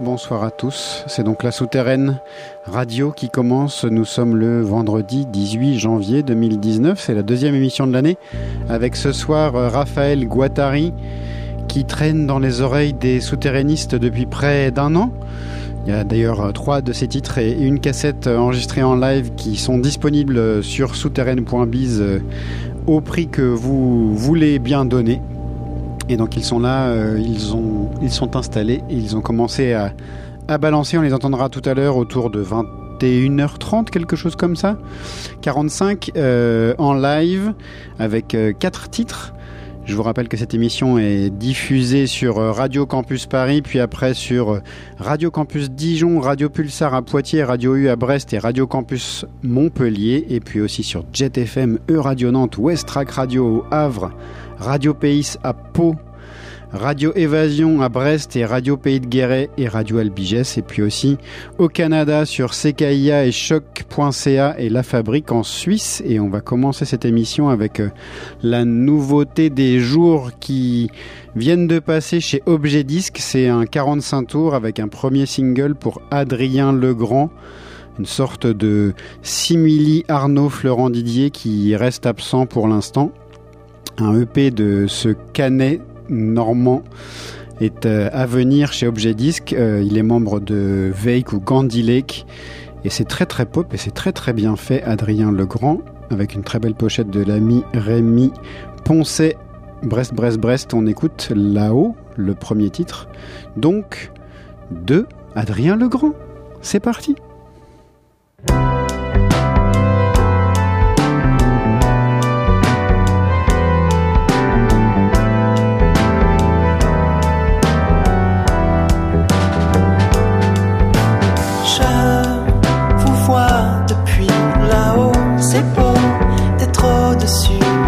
bonsoir à tous. C'est donc la souterraine radio qui commence. Nous sommes le vendredi 18 janvier 2019. C'est la deuxième émission de l'année. Avec ce soir Raphaël Guattari qui traîne dans les oreilles des souterrainistes depuis près d'un an. Il y a d'ailleurs trois de ces titres et une cassette enregistrée en live qui sont disponibles sur souterraine.biz au prix que vous voulez bien donner. Et donc ils sont là, euh, ils, ont, ils sont installés ils ont commencé à, à balancer. On les entendra tout à l'heure autour de 21h30, quelque chose comme ça. 45 euh, en live avec euh, quatre titres. Je vous rappelle que cette émission est diffusée sur Radio Campus Paris, puis après sur Radio Campus Dijon, Radio Pulsar à Poitiers, Radio U à Brest et Radio Campus Montpellier, et puis aussi sur Jet FM, E Radio Nantes, West Radio au Havre, Radio Pays à Pau, Radio Évasion à Brest et Radio Pays de Guéret et Radio Albigès et puis aussi au Canada sur CKIA et choc.ca et La Fabrique en Suisse. Et on va commencer cette émission avec euh, la nouveauté des jours qui viennent de passer chez Objet Disque, c'est un 45 tours avec un premier single pour Adrien Legrand. Une sorte de simili Arnaud Florent Didier qui reste absent pour l'instant un EP de ce canet normand est euh, à venir chez Objet Disc. Euh, il est membre de Veik ou Gandhi Lake. Et c'est très très pop et c'est très très bien fait. Adrien Legrand, avec une très belle pochette de l'ami Rémi Poncet. Brest, Brest, Brest, on écoute là-haut, le premier titre. Donc, de Adrien Legrand. C'est parti! trop déçu.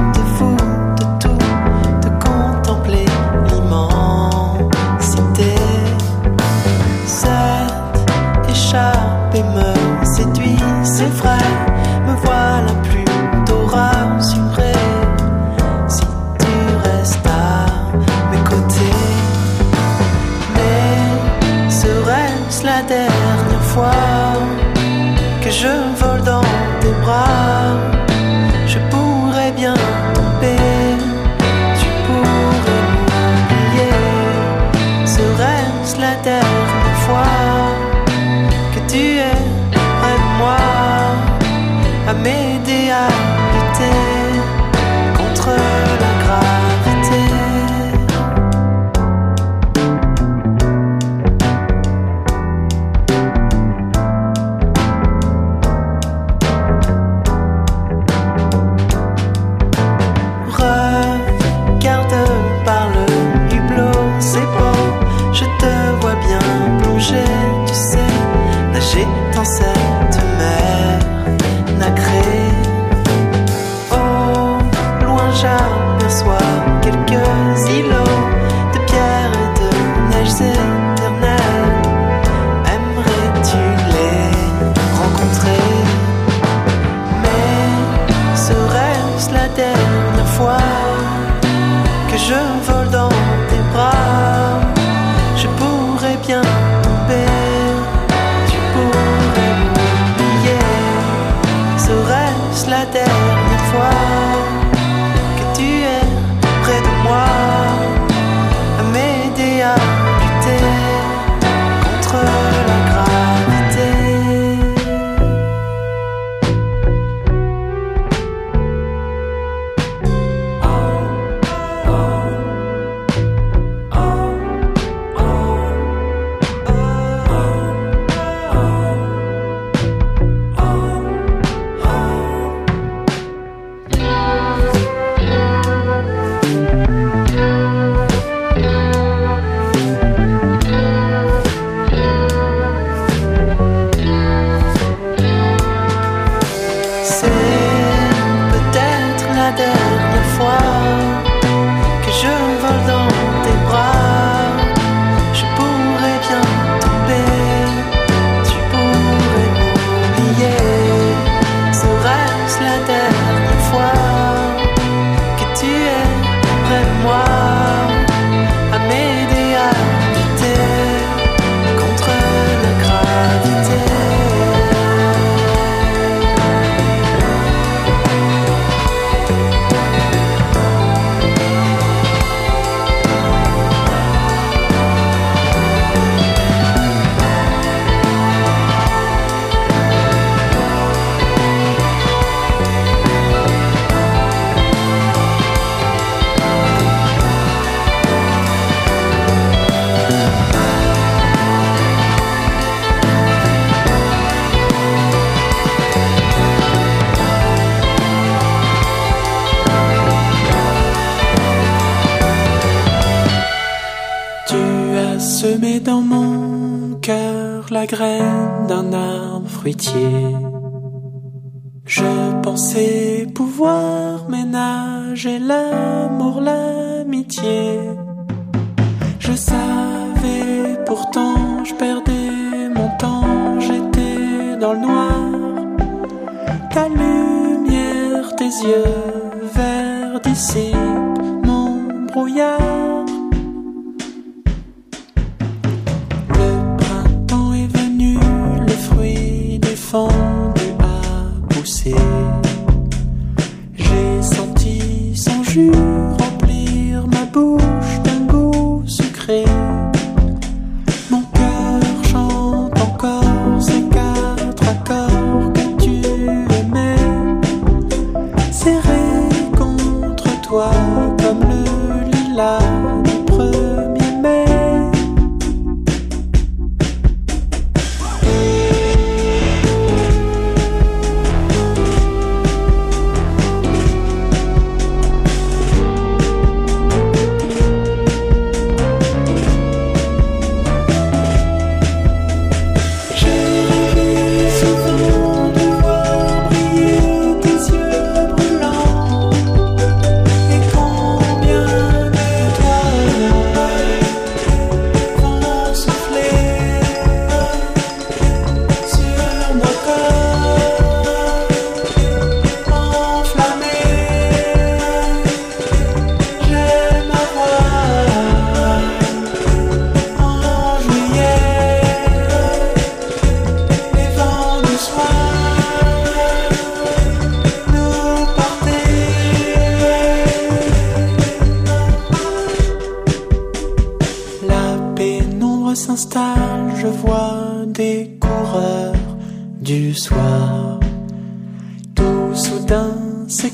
быть.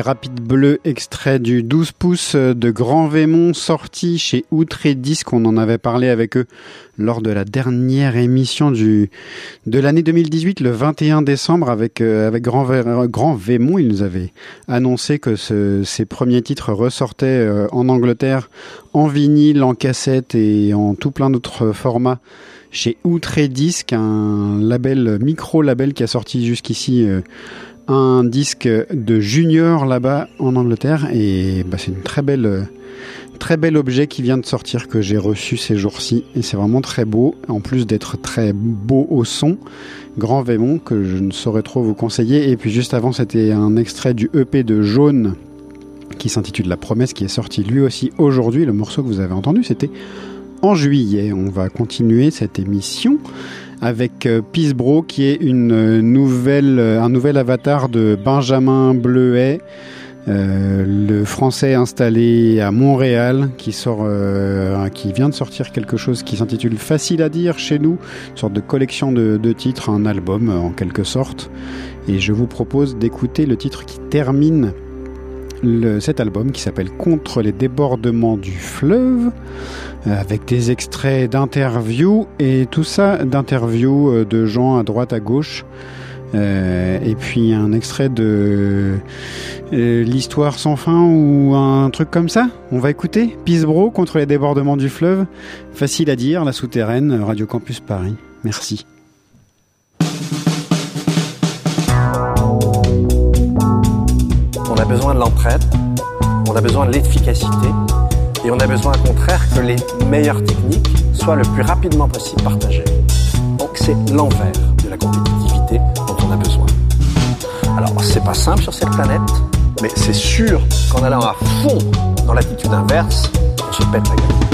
Les Rapides Bleus, extrait du 12 pouces de Grand Vémont, sorti chez Outré Disque. On en avait parlé avec eux lors de la dernière émission du, de l'année 2018, le 21 décembre, avec, euh, avec Grand, Grand Vémont. Ils nous avaient annoncé que ce, ces premiers titres ressortaient euh, en Angleterre en vinyle, en cassette et en tout plein d'autres formats chez Outré Disque, un label, micro-label qui a sorti jusqu'ici euh, un disque de junior là-bas en Angleterre et bah, c'est une très belle très bel objet qui vient de sortir que j'ai reçu ces jours-ci et c'est vraiment très beau. En plus d'être très beau au son Grand Vémont que je ne saurais trop vous conseiller. Et puis juste avant c'était un extrait du EP de Jaune qui s'intitule La promesse qui est sorti lui aussi aujourd'hui. Le morceau que vous avez entendu c'était en juillet. On va continuer cette émission avec euh, Peace Bro qui est une nouvelle, euh, un nouvel avatar de Benjamin Bleuet. Euh, le français installé à Montréal qui sort euh, qui vient de sortir quelque chose qui s'intitule Facile à dire chez nous, une sorte de collection de, de titres, un album en quelque sorte. Et je vous propose d'écouter le titre qui termine cet album qui s'appelle Contre les débordements du fleuve, euh, avec des extraits d'interviews et tout ça d'interviews euh, de gens à droite à gauche. Euh, et puis un extrait de l'histoire sans fin ou un truc comme ça. On va écouter Peace Bro contre les débordements du fleuve. Facile à dire, la souterraine, Radio Campus Paris. Merci. Besoin de l'entraide, on a besoin de l'efficacité et on a besoin au contraire que les meilleures techniques soient le plus rapidement possible partagées. Donc c'est l'envers de la compétitivité dont on a besoin. Alors c'est pas simple sur cette planète, mais c'est sûr qu'en allant à fond dans l'attitude inverse, on se pète la gueule.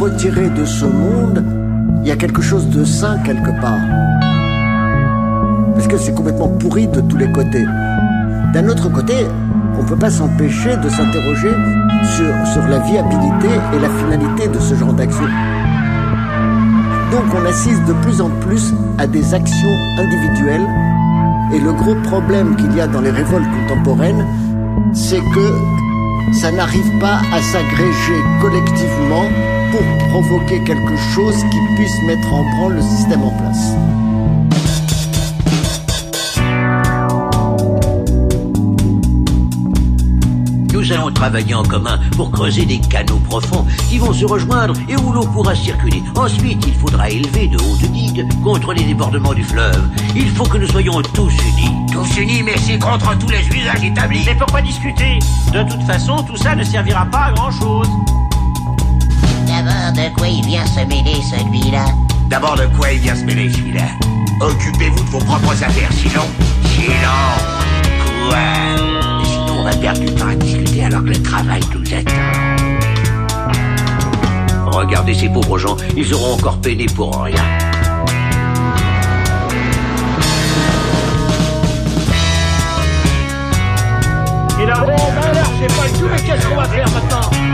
Se retirer de ce monde, il y a quelque chose de sain quelque part. Parce que c'est complètement pourri de tous les côtés. D'un autre côté, on ne peut pas s'empêcher de s'interroger sur, sur la viabilité et la finalité de ce genre d'action. Donc on assiste de plus en plus à des actions individuelles et le gros problème qu'il y a dans les révoltes contemporaines, c'est que ça n'arrive pas à s'agréger collectivement pour provoquer quelque chose qui puisse mettre en branle le système en place. Nous allons travailler en commun pour creuser des canaux profonds qui vont se rejoindre et où l'eau pourra circuler. Ensuite, il faudra élever de hautes digues contre les débordements du fleuve. Il faut que nous soyons tous unis. Tous unis, mais c'est contre tous les usages établis. Mais pourquoi discuter? De toute façon, tout ça ne servira pas à grand D'abord, de quoi il vient se mêler celui-là D'abord, de quoi il vient se mêler celui-là Occupez-vous de vos propres affaires, sinon. Sinon. Quoi? Sinon, on va perdre du temps à discuter alors que le travail nous attend. Regardez ces pauvres gens, ils auront encore peiné pour rien. Et là, bon, ben alors, je sais pas du tout, mais qu'est-ce qu'on va faire maintenant?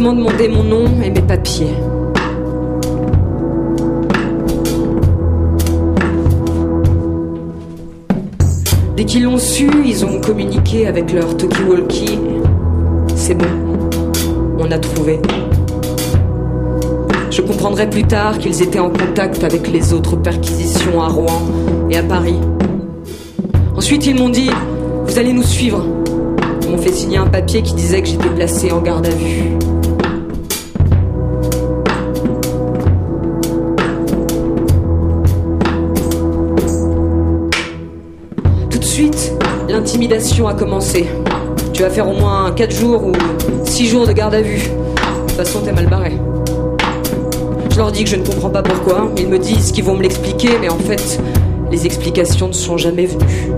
Immédiatement demandé mon nom et mes papiers. Dès qu'ils l'ont su, ils ont communiqué avec leur talkie-walkie. C'est bon, on a trouvé. Je comprendrai plus tard qu'ils étaient en contact avec les autres perquisitions à Rouen et à Paris. Ensuite, ils m'ont dit Vous allez nous suivre. Ils m'ont fait signer un papier qui disait que j'étais placé en garde à vue. L'intimidation a commencé. Tu vas faire au moins 4 jours ou 6 jours de garde à vue. De toute façon, t'es mal barré. Je leur dis que je ne comprends pas pourquoi. Ils me disent qu'ils vont me l'expliquer, mais en fait, les explications ne sont jamais venues.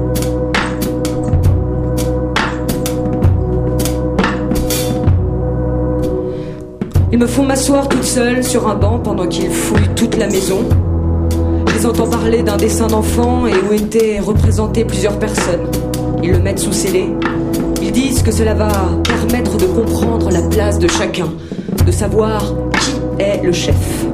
Ils me font m'asseoir toute seule sur un banc pendant qu'ils fouillent toute la maison. Je les entends parler d'un dessin d'enfant et où étaient représentées plusieurs personnes. Ils le mettent sous scellé. Ils disent que cela va permettre de comprendre la place de chacun, de savoir qui est le chef.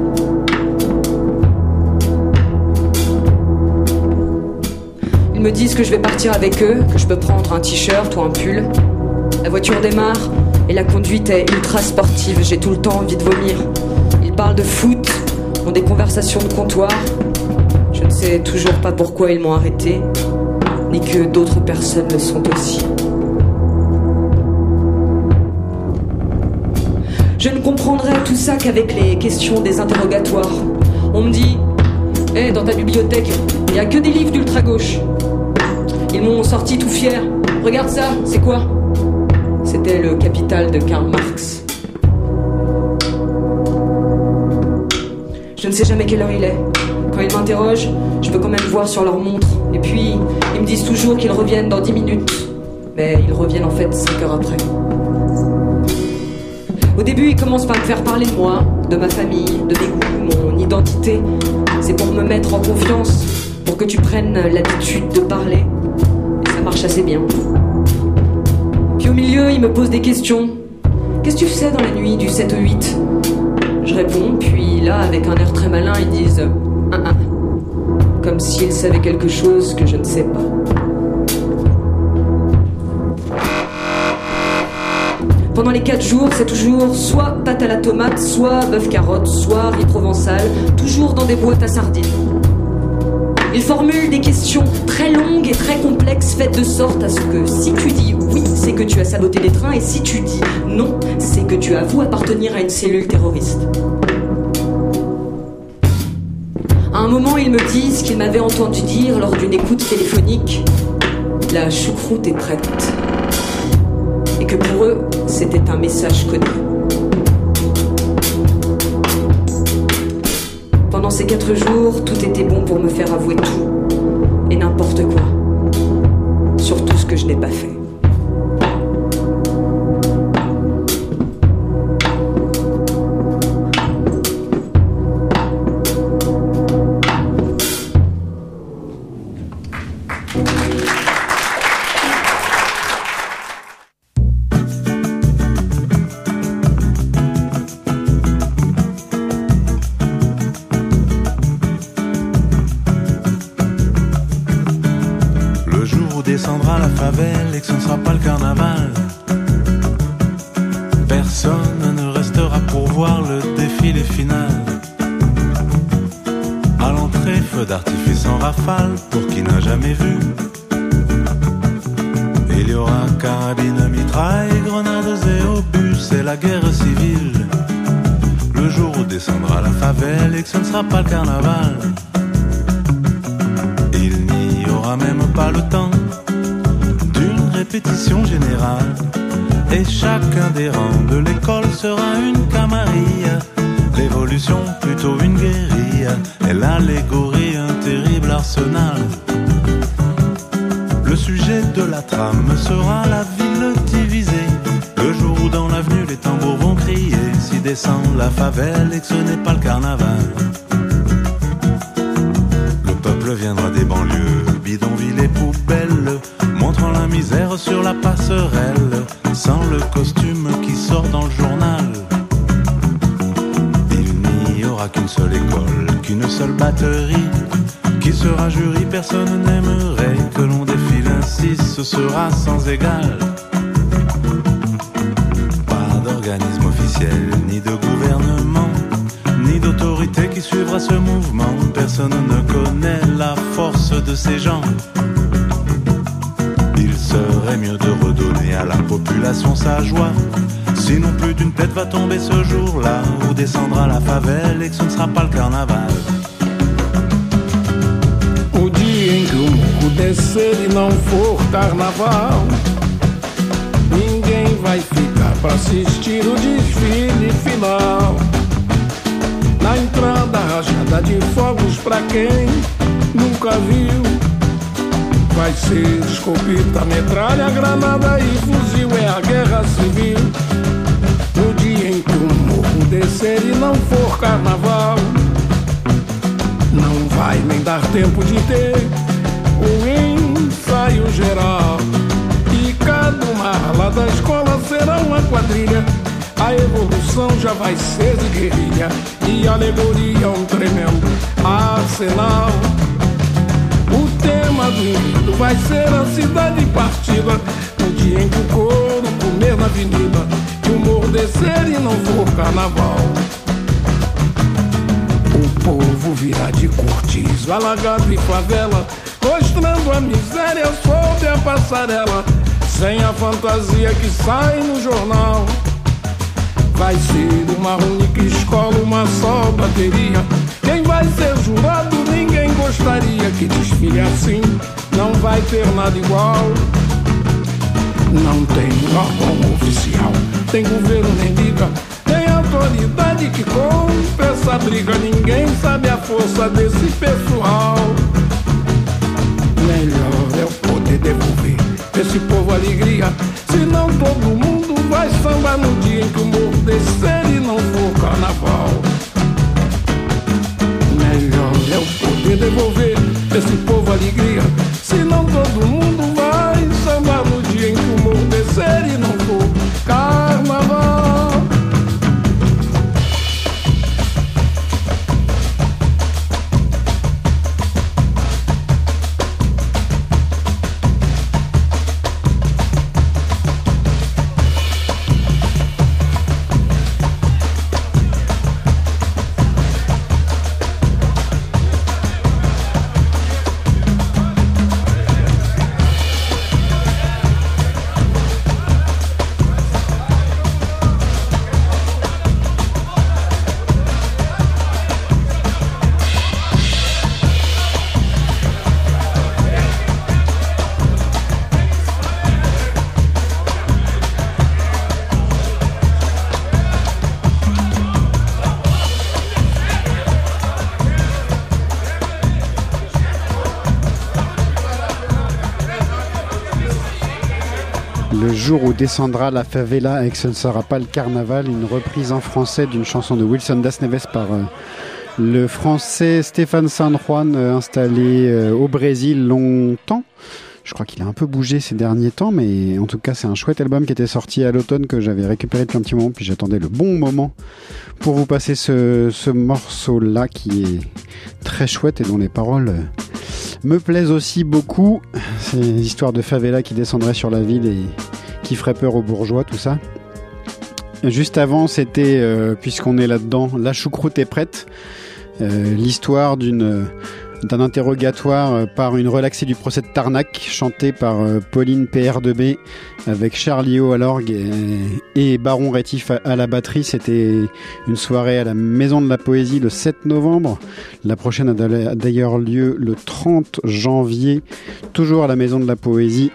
Ils me disent que je vais partir avec eux, que je peux prendre un t-shirt ou un pull. La voiture démarre et la conduite est ultra sportive. J'ai tout le temps envie de vomir. Ils parlent de foot, ont des conversations de comptoir. Je ne sais toujours pas pourquoi ils m'ont arrêté, ni que d'autres personnes le sont aussi. Je ne comprendrai tout ça qu'avec les questions des interrogatoires. On me dit Hé, dans ta bibliothèque, il n'y a que des livres d'ultra-gauche. Ils m'ont sorti tout fier. Regarde ça, c'est quoi? C'était le capital de Karl Marx. Je ne sais jamais quelle heure il est. Quand ils m'interrogent, je peux quand même voir sur leur montre. Et puis, ils me disent toujours qu'ils reviennent dans 10 minutes. Mais ils reviennent en fait 5 heures après. Au début, ils commencent par me faire parler de moi, de ma famille, de mes goûts, mon identité. C'est pour me mettre en confiance, pour que tu prennes l'habitude de parler. Et ça marche assez bien. Puis au milieu, ils me posent des questions. Qu'est-ce que tu faisais dans la nuit du 7 au 8 Je réponds, puis là, avec un air très malin, ils disent. Comme s'ils savaient quelque chose que je ne sais pas. Pendant les 4 jours, c'est toujours soit pâte à la tomate, soit bœuf carotte, soit riz provençal, toujours dans des boîtes à sardines. Ils formulent des questions très longues et très complexes, faites de sorte à ce que si tu dis oui, c'est que tu as saboté des trains, et si tu dis non, c'est que tu avoues appartenir à une cellule terroriste. Un moment, ils me disent qu'ils m'avaient entendu dire lors d'une écoute téléphonique La choucroute est prête. Et que pour eux, c'était un message codé. Pendant ces quatre jours, tout était bon pour me faire avouer tout et n'importe quoi. Surtout ce que je n'ai pas fait. Le jour où descendra la favelle et que ce ne sera pas le carnaval, vai ser de guerrilha e alegoria um tremendo arsenal. O tema do enredo vai ser a cidade partida No dia em que o couro comer na avenida E o morro descer e não for carnaval O povo virá de cortiço, alagado e favela Mostrando a miséria sob a passarela Sem a fantasia que sai no jornal Vai ser uma única escola, uma só bateria. Quem vai ser jurado ninguém gostaria que desfile assim. Não vai ter nada igual. Não tem órgão oficial Tem governo nem liga. Tem autoridade que compra essa briga. Ninguém sabe a força desse pessoal. Melhor é o poder devolver. Esse povo alegria Senão todo mundo vai sambar no dia em que o morro descer e não for carnaval Melhor é o poder devolver esse povo alegria. Senão todo mundo descendra la favela et que ce ne sera pas le carnaval, une reprise en français d'une chanson de Wilson Das Neves par euh, le français Stéphane San Juan, euh, installé euh, au Brésil longtemps. Je crois qu'il a un peu bougé ces derniers temps, mais en tout cas, c'est un chouette album qui était sorti à l'automne que j'avais récupéré depuis un petit moment, puis j'attendais le bon moment pour vous passer ce, ce morceau-là qui est très chouette et dont les paroles me plaisent aussi beaucoup. C'est une histoire de favela qui descendrait sur la ville et qui ferait peur aux bourgeois, tout ça. Juste avant, c'était, euh, puisqu'on est là-dedans, La choucroute est prête. Euh, L'histoire d'un interrogatoire euh, par une relaxée du procès de Tarnac, chanté par Pauline PR2B, avec Charlie O à l'orgue et, Baron Rétif à, la batterie. C'était une soirée à la Maison de la Poésie le 7 novembre. La prochaine a d'a- d'ailleurs lieu le 30 janvier, toujours à la Maison de la Poésie.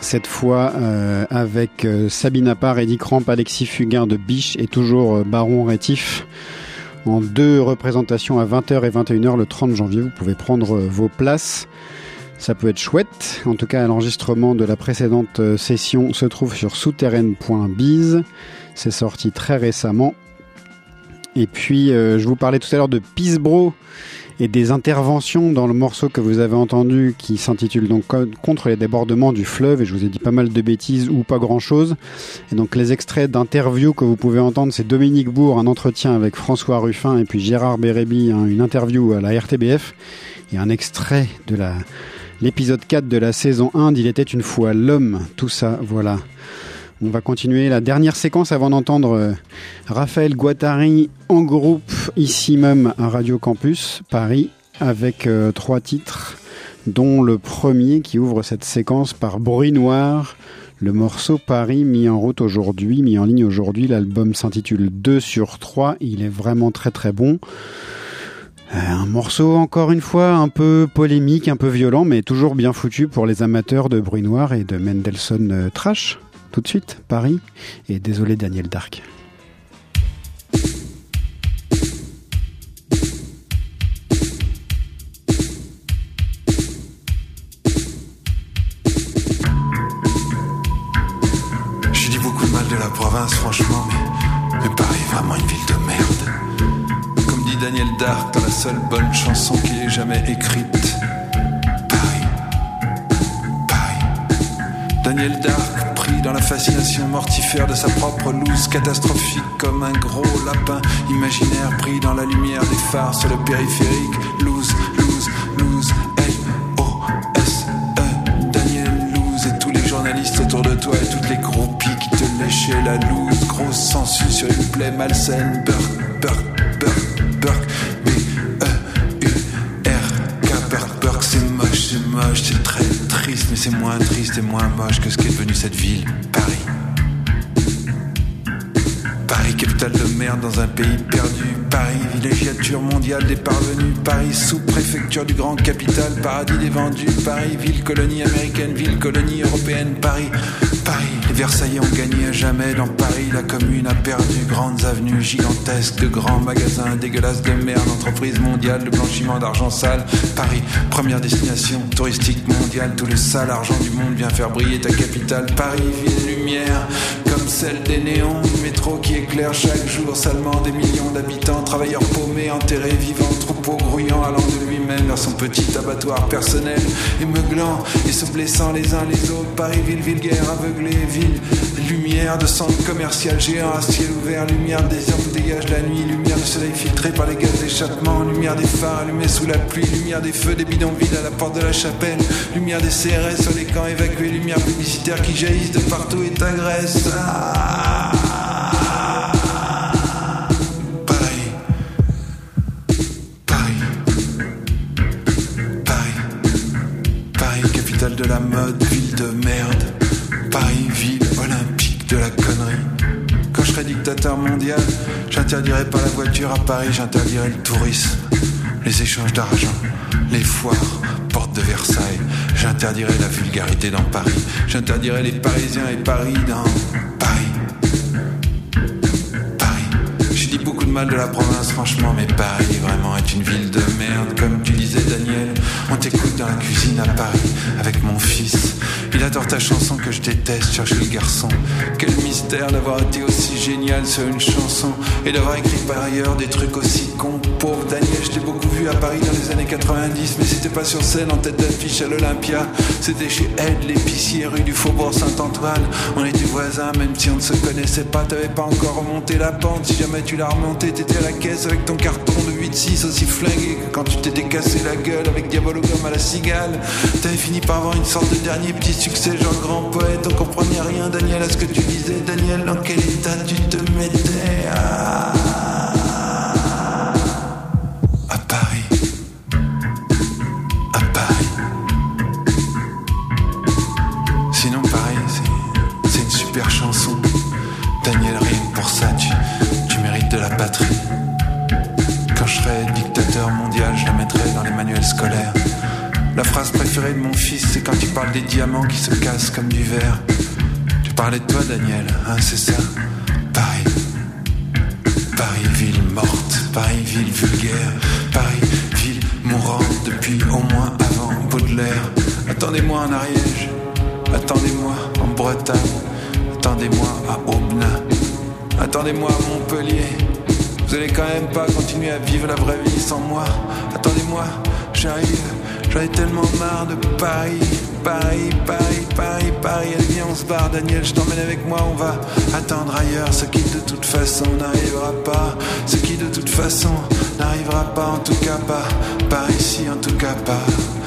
Cette fois euh, avec euh, Sabine Appart, Eddie Cramp, Alexis Fugain de Biche et toujours euh, Baron Rétif en deux représentations à 20h et 21h le 30 janvier. Vous pouvez prendre vos places. Ça peut être chouette. En tout cas, l'enregistrement de la précédente session se trouve sur souterraine.biz. C'est sorti très récemment. Et puis, je vous parlais tout à l'heure de Peacebro et des interventions dans le morceau que vous avez entendu qui s'intitule donc Contre les débordements du fleuve. Et je vous ai dit pas mal de bêtises ou pas grand chose. Et donc, les extraits d'interviews que vous pouvez entendre, c'est Dominique Bourg, un entretien avec François Ruffin et puis Gérard Bérébi, une interview à la RTBF. Et un extrait de la, l'épisode 4 de la saison 1 d'Il était une fois l'homme. Tout ça, voilà. On va continuer la dernière séquence avant d'entendre euh, Raphaël Guattari en groupe ici même à Radio Campus Paris avec euh, trois titres dont le premier qui ouvre cette séquence par Bruit Noir, le morceau Paris mis en route aujourd'hui, mis en ligne aujourd'hui. L'album s'intitule 2 sur 3, il est vraiment très très bon. Euh, un morceau encore une fois un peu polémique, un peu violent, mais toujours bien foutu pour les amateurs de bruit noir et de Mendelssohn Trash tout de suite, Paris, et désolé Daniel Dark. J'ai dit beaucoup de mal de la province, franchement, mais, mais Paris est vraiment une ville de merde. Comme dit Daniel Dark dans la seule bonne chanson qui ait jamais écrite. Paris. Paris. Daniel Dark dans la fascination mortifère de sa propre loose, catastrophique comme un gros lapin imaginaire pris dans la lumière des phares sur le périphérique. Loose, loose, loose, L-O-S-E. Daniel Loose et tous les journalistes autour de toi et toutes les groupies qui te léchaient la loose. Grosse sensu sur une plaie malsaine. Burk, Burk, Burk, Burk. B-E-U-R-K. Mais c'est moins triste et moins moche que ce qu'est devenu cette ville, Paris. Paris, capitale de merde dans un pays perdu. Paris, villégiature mondiale des parvenus. Paris, sous-préfecture du grand capital. Paradis des vendus. Paris, ville colonie américaine, ville colonie européenne. Paris, Paris, les Versaillais ont gagné à jamais. Dans Paris, la commune a perdu. Grandes avenues gigantesques de grands magasins dégueulasses de merde. Entreprise mondiale de blanchiment d'argent sale. Paris, première destination touristique mondiale. Tout le sale argent du monde vient faire briller ta capitale. Paris, ville comme celle des néons. Métro qui éclaire chaque jour salement des millions d'habitants. Travailleurs paumés, enterrés, vivants, grouillant, allant de lui-même vers son petit abattoir personnel. Et meuglant et se blessant les uns les autres. Paris, ville vulgaire, aveuglée, ville, lumière de centre commercial géant à ciel ouvert. Lumière des hommes dégage la nuit. Lumière du soleil filtré par les gaz d'échappement. Lumière des phares allumés sous la pluie. Lumière des feux des bidonvilles à la porte de la chapelle. Lumière des CRS sur les camps évacués. Lumière publicitaire qui jaillissent de partout et t'agresse. Ah de la mode, ville de merde. Paris, ville olympique de la connerie. Quand je serai dictateur mondial, j'interdirai pas la voiture à Paris, j'interdirai le tourisme, les échanges d'argent, les foires, portes de Versailles. J'interdirai la vulgarité dans Paris. J'interdirai les Parisiens et Paris dans mal de la province, franchement, mais Paris vraiment est une ville de merde. Comme tu disais, Daniel, on t'écoute dans la cuisine à Paris avec mon fils. Il adore ta chanson que je déteste, chercher le garçon. Quel mystère d'avoir été aussi génial sur une chanson et d'avoir écrit par ailleurs des trucs aussi cons. Pauvre Daniel, je t'ai beaucoup vu à Paris dans les années 90, mais c'était pas sur scène en tête d'affiche à l'Olympia. C'était chez Ed, l'épicier, rue du Faubourg Saint-Antoine. On était voisins, même si on ne se connaissait pas. T'avais pas encore remonté la pente. Si jamais tu l'as remonté, t'étais à la caisse avec ton carton de 8-6 aussi flingué que quand tu t'étais cassé la gueule avec Diabologum à la cigale. T'avais fini par avoir une sorte de dernier petit succès, genre grand poète. On comprenait rien, Daniel, à ce que tu disais. Daniel, dans quel état tu te mettais? À, Paris À Paris. Sinon, pareil, c'est- une super chanson. Daniel, rien pour ça, tu, tu mérites de la patrie. Quand je serai dictateur mondial, je la mettrai dans les manuels scolaires. La phrase préférée de mon fils, c'est quand il parle des diamants qui se cassent comme du verre. Tu parlais de toi, Daniel, hein, c'est ça Paris. Paris, ville morte. Paris, ville vulgaire. Paris, ville mourante depuis au moins avant Baudelaire. Attendez-moi en Ariège. Attendez-moi en Bretagne. Attendez-moi à Aubenas. Attendez-moi à Montpellier. Vous allez quand même pas continuer à vivre la vraie vie sans moi. Attendez-moi, j'arrive. J'en ai tellement marre de Paris, Paris, Paris, Paris, Paris. Allez, viens, on se barre, Daniel, je t'emmène avec moi, on va attendre ailleurs. Ce qui de toute façon n'arrivera pas. Ce qui de toute façon n'arrivera pas, en tout cas pas. Par ici, en tout cas pas.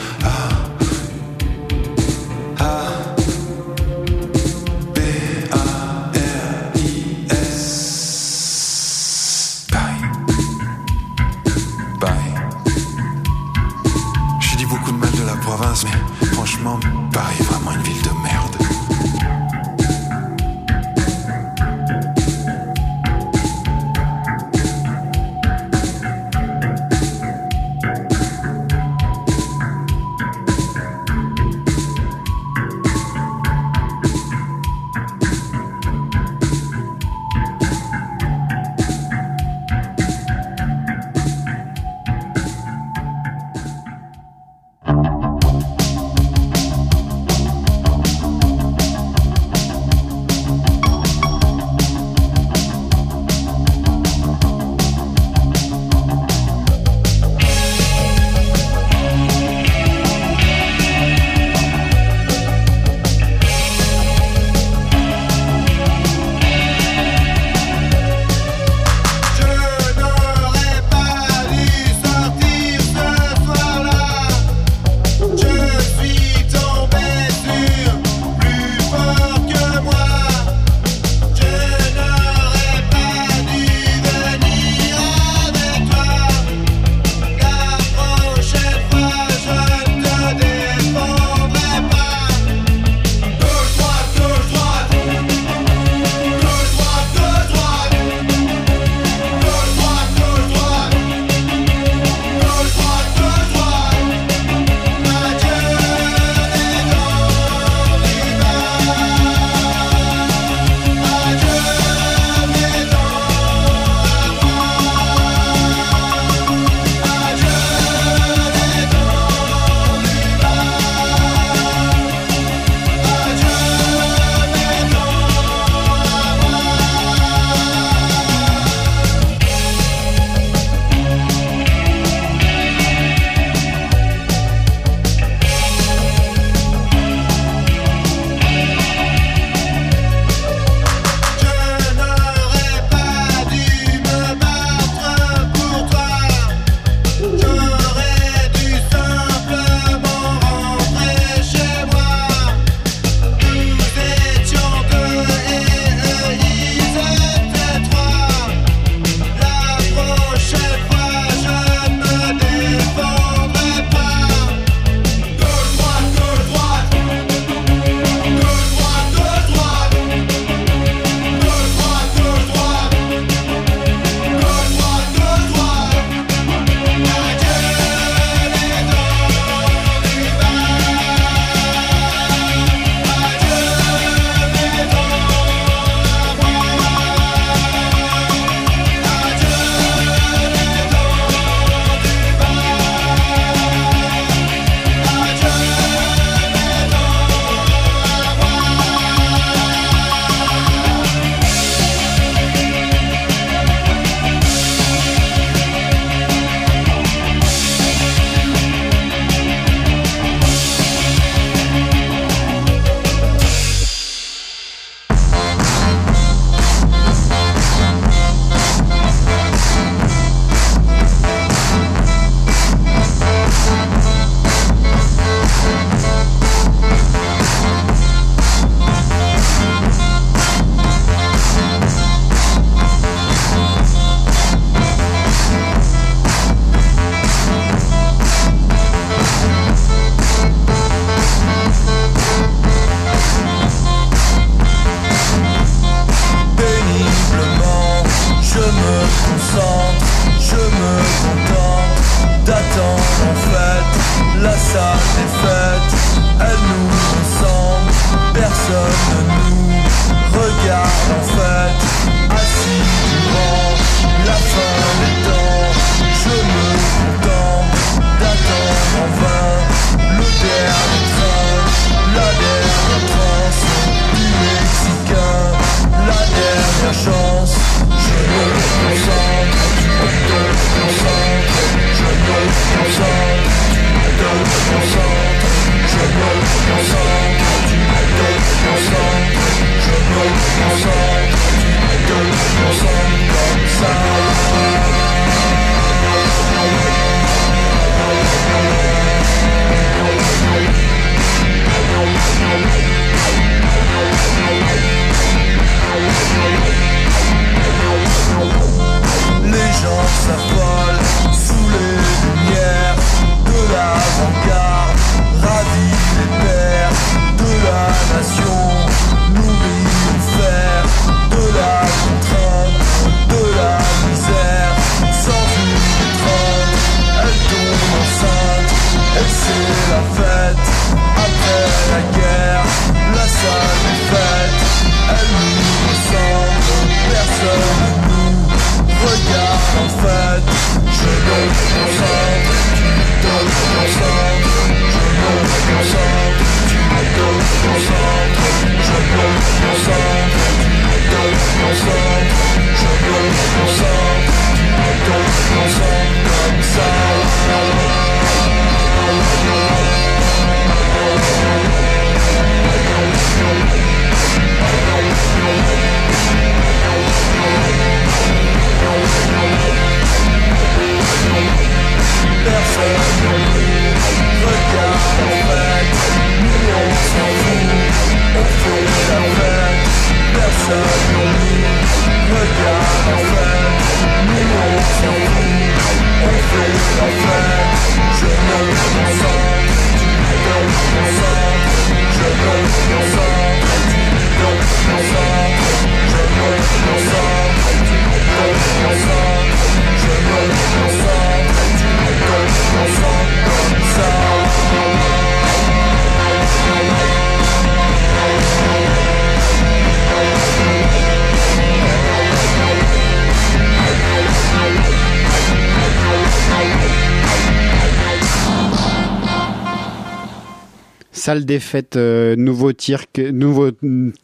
Salle des fêtes, euh, nouveau, tir, nouveau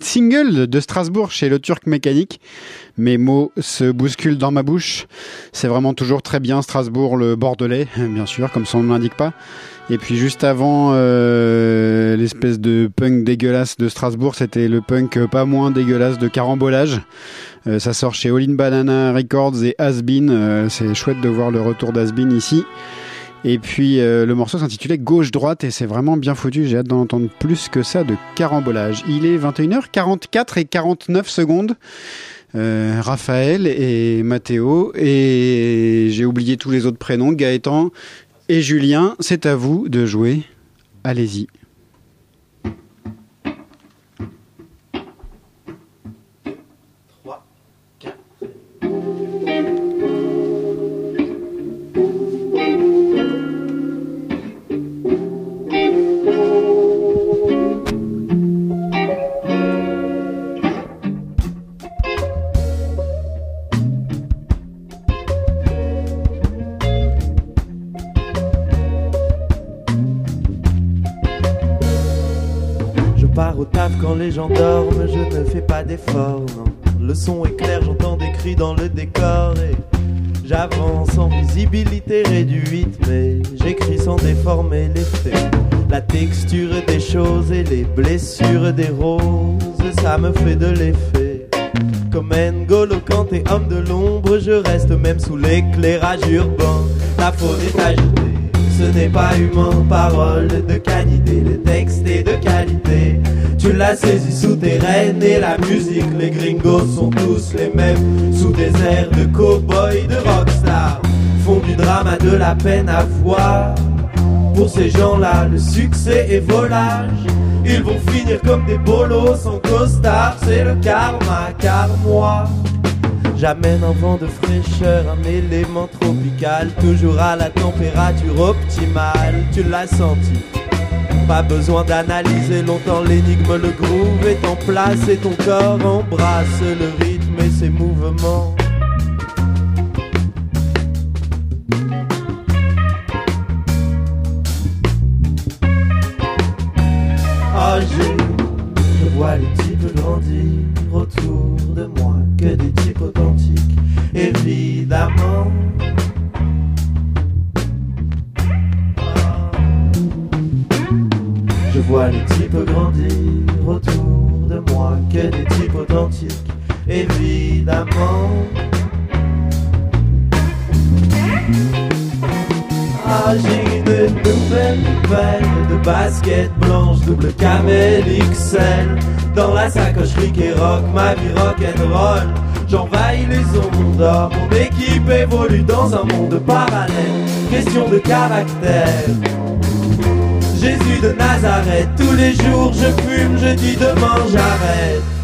single de Strasbourg chez le Turc Mécanique. Mes mots se bousculent dans ma bouche. C'est vraiment toujours très bien Strasbourg, le Bordelais, bien sûr, comme son nom n'indique pas. Et puis juste avant, euh, l'espèce de punk dégueulasse de Strasbourg, c'était le punk pas moins dégueulasse de Carambolage. Euh, ça sort chez All In Banana Records et Asbin. Euh, c'est chouette de voir le retour d'Asbin ici. Et puis euh, le morceau s'intitulait Gauche-droite et c'est vraiment bien foutu. J'ai hâte d'en entendre plus que ça de carambolage. Il est 21h44 et 49 secondes. Euh, Raphaël et Mathéo et j'ai oublié tous les autres prénoms, Gaëtan et Julien. C'est à vous de jouer. Allez-y. Me fait de l'effet. Comme N'Golo quand t'es homme de l'ombre, je reste même sous l'éclairage urbain. La faune est agitée, ce n'est pas humain. Parole de canidé, le texte est de qualité. Tu l'as saisi souterraine et la musique, les gringos sont tous les mêmes. Sous des airs de cow-boy, de rockstar, font du drame à de la peine à voir. Pour ces gens-là, le succès est volage. Ils vont finir comme des bolos sans costard, c'est le karma, car moi. J'amène un vent de fraîcheur, un élément tropical, toujours à la température optimale. Tu l'as senti. Pas besoin d'analyser longtemps l'énigme, le groove est en place et ton corps embrasse le rythme et ses mouvements. Jésus de Nazareth, tous les jours je fume, je dis demain j'arrête.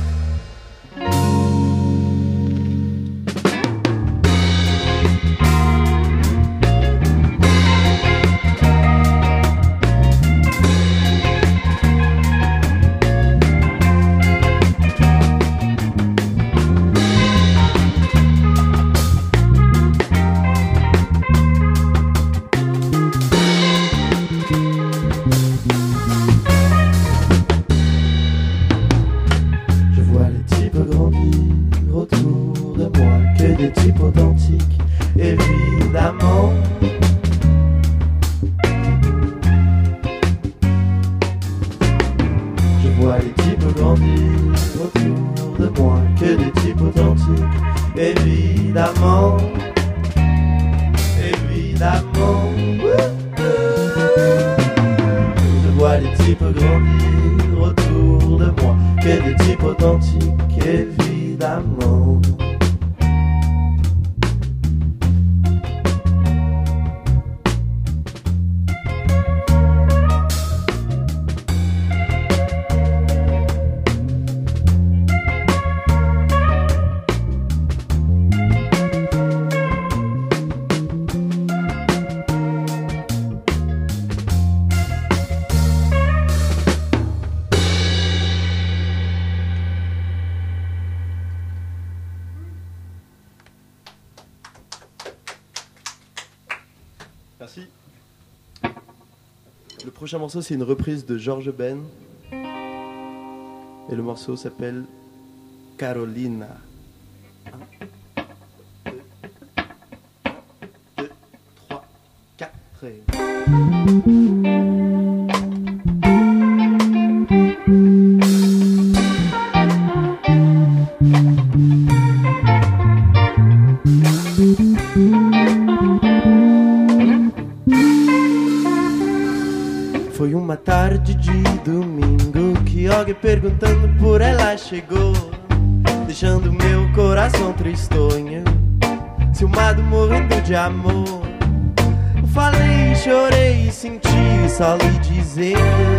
prochain morceau, c'est une reprise de George Ben. Et le morceau s'appelle Carolina. Un, deux, trois, quatre. possa dizer.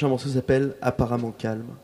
prochain morceau s'appelle Apparemment Calme.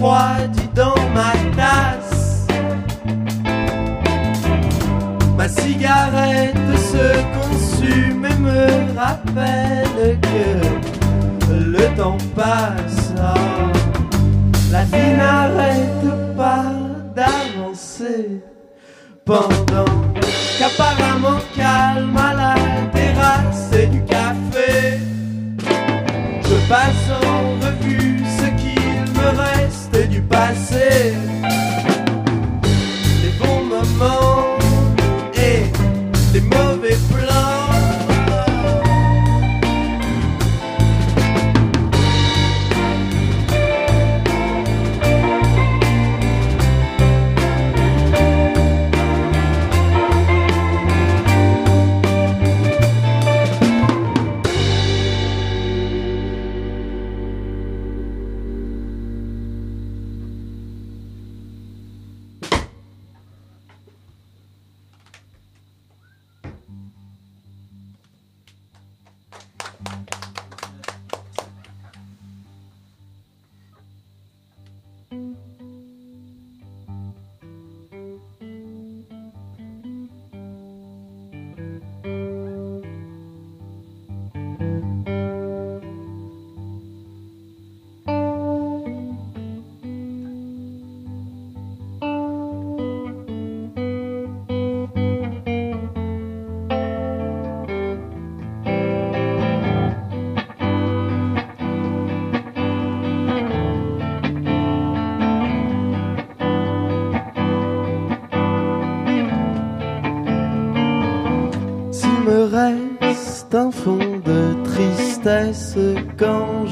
dans ma tasse. Ma cigarette se consume et me rappelle que le temps passe. La vie n'arrête pas d'avancer pendant qu'apparemment calme.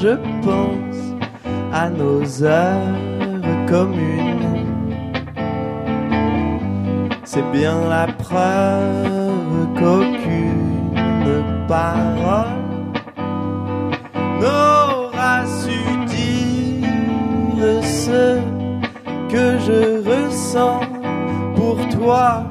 je pense à nos heures communes. C'est bien la preuve qu'aucune parole n'aura su dire ce que je ressens pour toi.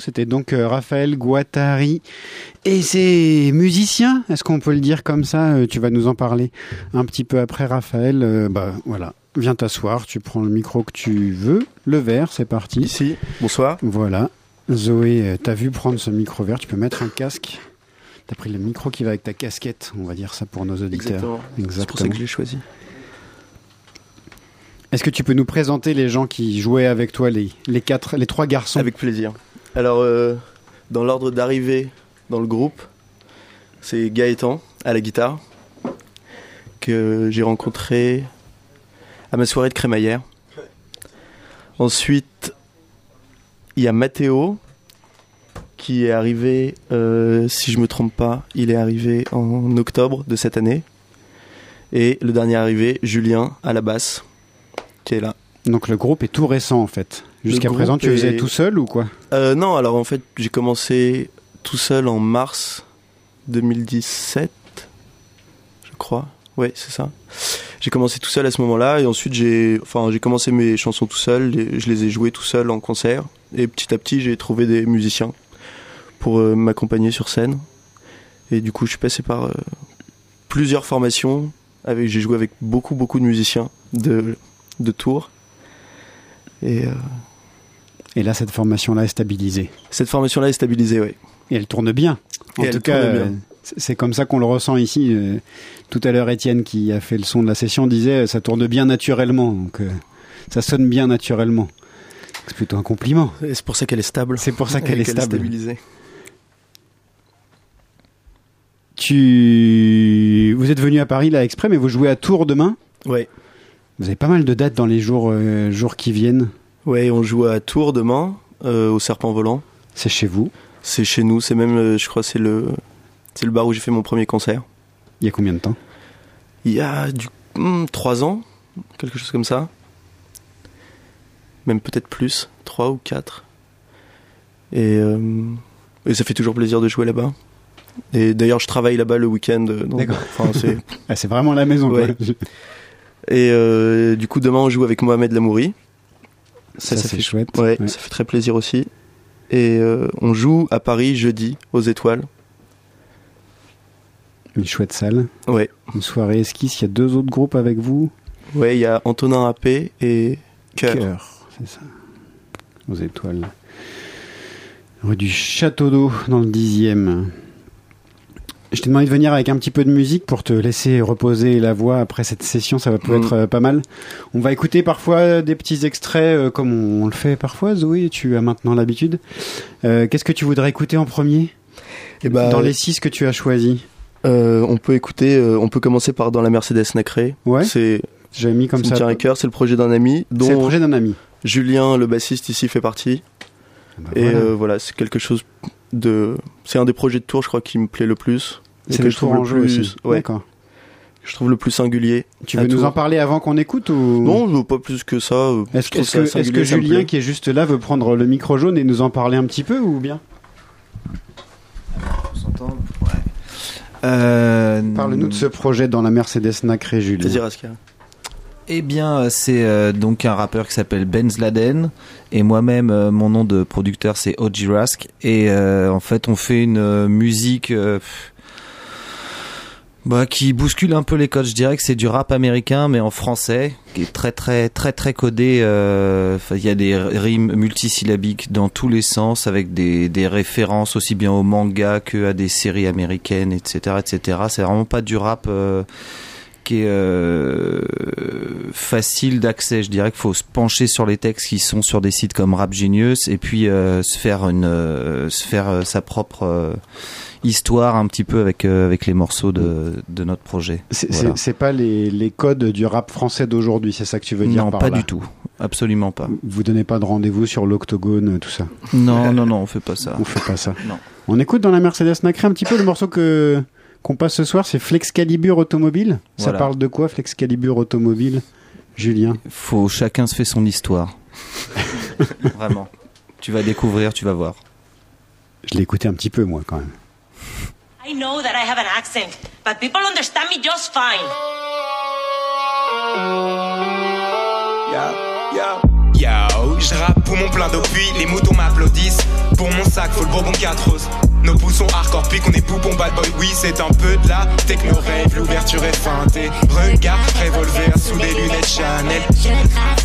C'était donc euh, Raphaël Guattari et ses musiciens, est-ce qu'on peut le dire comme ça Euh, Tu vas nous en parler un petit peu après, Raphaël. Euh, bah voilà, viens t'asseoir, tu prends le micro que tu veux, le verre, c'est parti. Ici, bonsoir. Voilà, Zoé, t'as vu prendre ce micro vert, tu peux mettre un casque. T'as pris le micro qui va avec ta casquette, on va dire ça pour nos auditeurs. Exactement. C'est pour ça que je l'ai choisi. Est-ce que tu peux nous présenter les gens qui jouaient avec toi, les, les quatre, les trois garçons? Avec plaisir. Alors, euh, dans l'ordre d'arrivée dans le groupe, c'est Gaëtan à la guitare, que j'ai rencontré à ma soirée de crémaillère. Ensuite, il y a Mathéo, qui est arrivé, euh, si je me trompe pas, il est arrivé en octobre de cette année. Et le dernier arrivé, Julien, à la basse, qui est là. Donc le groupe est tout récent en fait. Jusqu'à présent, tu faisais est- tout seul ou quoi? Euh, non, alors en fait, j'ai commencé tout seul en mars 2017, je crois. Ouais, c'est ça. J'ai commencé tout seul à ce moment-là et ensuite j'ai, enfin, j'ai commencé mes chansons tout seul. et Je les ai jouées tout seul en concert et petit à petit j'ai trouvé des musiciens pour euh, m'accompagner sur scène. Et du coup, je suis passé par euh, plusieurs formations. Avec, j'ai joué avec beaucoup beaucoup de musiciens de de Tours. Et euh, Et là, cette formation-là est stabilisée. cette formation-là est stabilisée, oui. Et elle tourne bien. En Et elle tout cas, tourne bien. c'est- comme ça qu'on le ressent ici. Euh, Tout à l'heure, Étienne, qui a fait le son de la session, disait ça tourne bien naturellement. Donc, euh, ça sonne bien naturellement. C'est plutôt un compliment. Et c'est pour ça qu'elle est stable. C'est pour ça qu'elle est stable. stabilisée. Tu, vous êtes venu à Paris là exprès, mais vous jouez à Tours demain? Ouais. Vous avez pas mal de dates dans les jours, euh, jours qui viennent. Ouais, on joue à Tours demain, euh, au Serpent Volant. C'est chez vous. C'est chez nous, c'est même, euh, je crois, c'est le, c'est le bar où j'ai fait mon premier concert. Il y a combien de temps? Il y a du hmm, trois ans, quelque chose comme ça. Même peut-être plus, trois ou quatre. Et, et ça fait toujours plaisir de jouer là-bas. Et d'ailleurs, je travaille là-bas le week-end. D'accord. Enfin, c'est Ah, c'est vraiment la maison. quoi. Et euh, du coup, demain, on joue avec Mohamed Lamouri. Ça, fait chouette. Ouais, Ouais. ça fait très plaisir aussi. Et euh, on joue à Paris jeudi aux Étoiles. Une chouette salle. Ouais. Une soirée esquisse. Il y a deux autres groupes avec vous. Ouais, il y a Antonin Appé et Cœur. Cœur, c'est ça. Aux étoiles. Rue du Château d'Eau, dans le dixième. Je t'ai demandé de venir avec un petit peu de musique pour te laisser reposer la voix après cette session, ça va peut Mm. être euh, pas mal. On va écouter parfois des petits extraits euh, comme on, on le fait parfois, Zoé, tu as maintenant l'habitude. Euh, Qu'est-ce que tu voudrais écouter en premier? Et bah, Dans les six que tu as choisis euh, on peut écouter, on peut commencer par dans la Mercedes Nacré. Ouais. C'est J'ai mis comme ça. tient à cœur, c'est le projet d'un ami C'est le projet d'un ami. Julien, le bassiste ici, fait partie. Bah et voilà. voilà, c'est quelque chose de. C'est un des projets de tour, je crois, qui me plaît le plus. et C'est que le je trouve tour en le jeu plus. aussi. Ouais. D'accord. je trouve le plus singulier. Tu veux nous en parler avant qu'on écoute ou? Non, je veux pas plus que ça. euh, Est-ce que, Julien, qui est juste là, veut prendre le micro jaune et nous en parler un petit peu ou bien? Euh, Parle-nous de ce projet dans la Mercedes Nacré, Julien. Vas-y. Eh bien, c'est euh, donc un rappeur qui s'appelle Benz Laden et moi-même, euh, mon nom de producteur c'est OG Rask et euh, en fait, on fait une musique bah, qui bouscule un peu les codes. Je dirais que c'est du rap américain mais en français, qui est très très très très codé. Il y a des rimes multisyllabiques dans tous les sens avec des, des références aussi bien au manga que à des séries américaines, etc., etc. C'est vraiment pas du rap. Qui est euh, facile d'accès. Je dirais qu'il faut se pencher sur les textes qui sont sur des sites comme Rap Genius et puis euh, se faire une, euh, se faire sa propre histoire un petit peu avec avec les morceaux de, de notre projet. C'est Voilà. pas les, les codes du rap français d'aujourd'hui, c'est ça que tu veux dire Non, par pas là du tout, absolument pas. Vous donnez pas de rendez-vous sur l'octogone, tout ça Non, non, non, on fait pas ça. On fait pas ça. Non. On écoute dans la Mercedes Nacré un petit peu le morceau que qu'on passe ce soir, c'est Flexcalibur Automobile. Ça parle de quoi Flexcalibur Automobile Julien? Faut chacun se fait son histoire. Vraiment. Tu vas découvrir, tu vas voir. Je l'ai écouté un petit peu moi quand même. I know that I have an accent, but people understand me just fine. Yo, je rappe pour mon plein d'opuis, les moutons m'applaudissent. Pour mon sac, faut le bourbon 4 roses. Nos pouces sont hardcore, puis qu'on est poupon bad boy. Oui, c'est un peu de la techno rave, l'ouverture est feintée. Regarde, revolver sous des lunettes Chanel.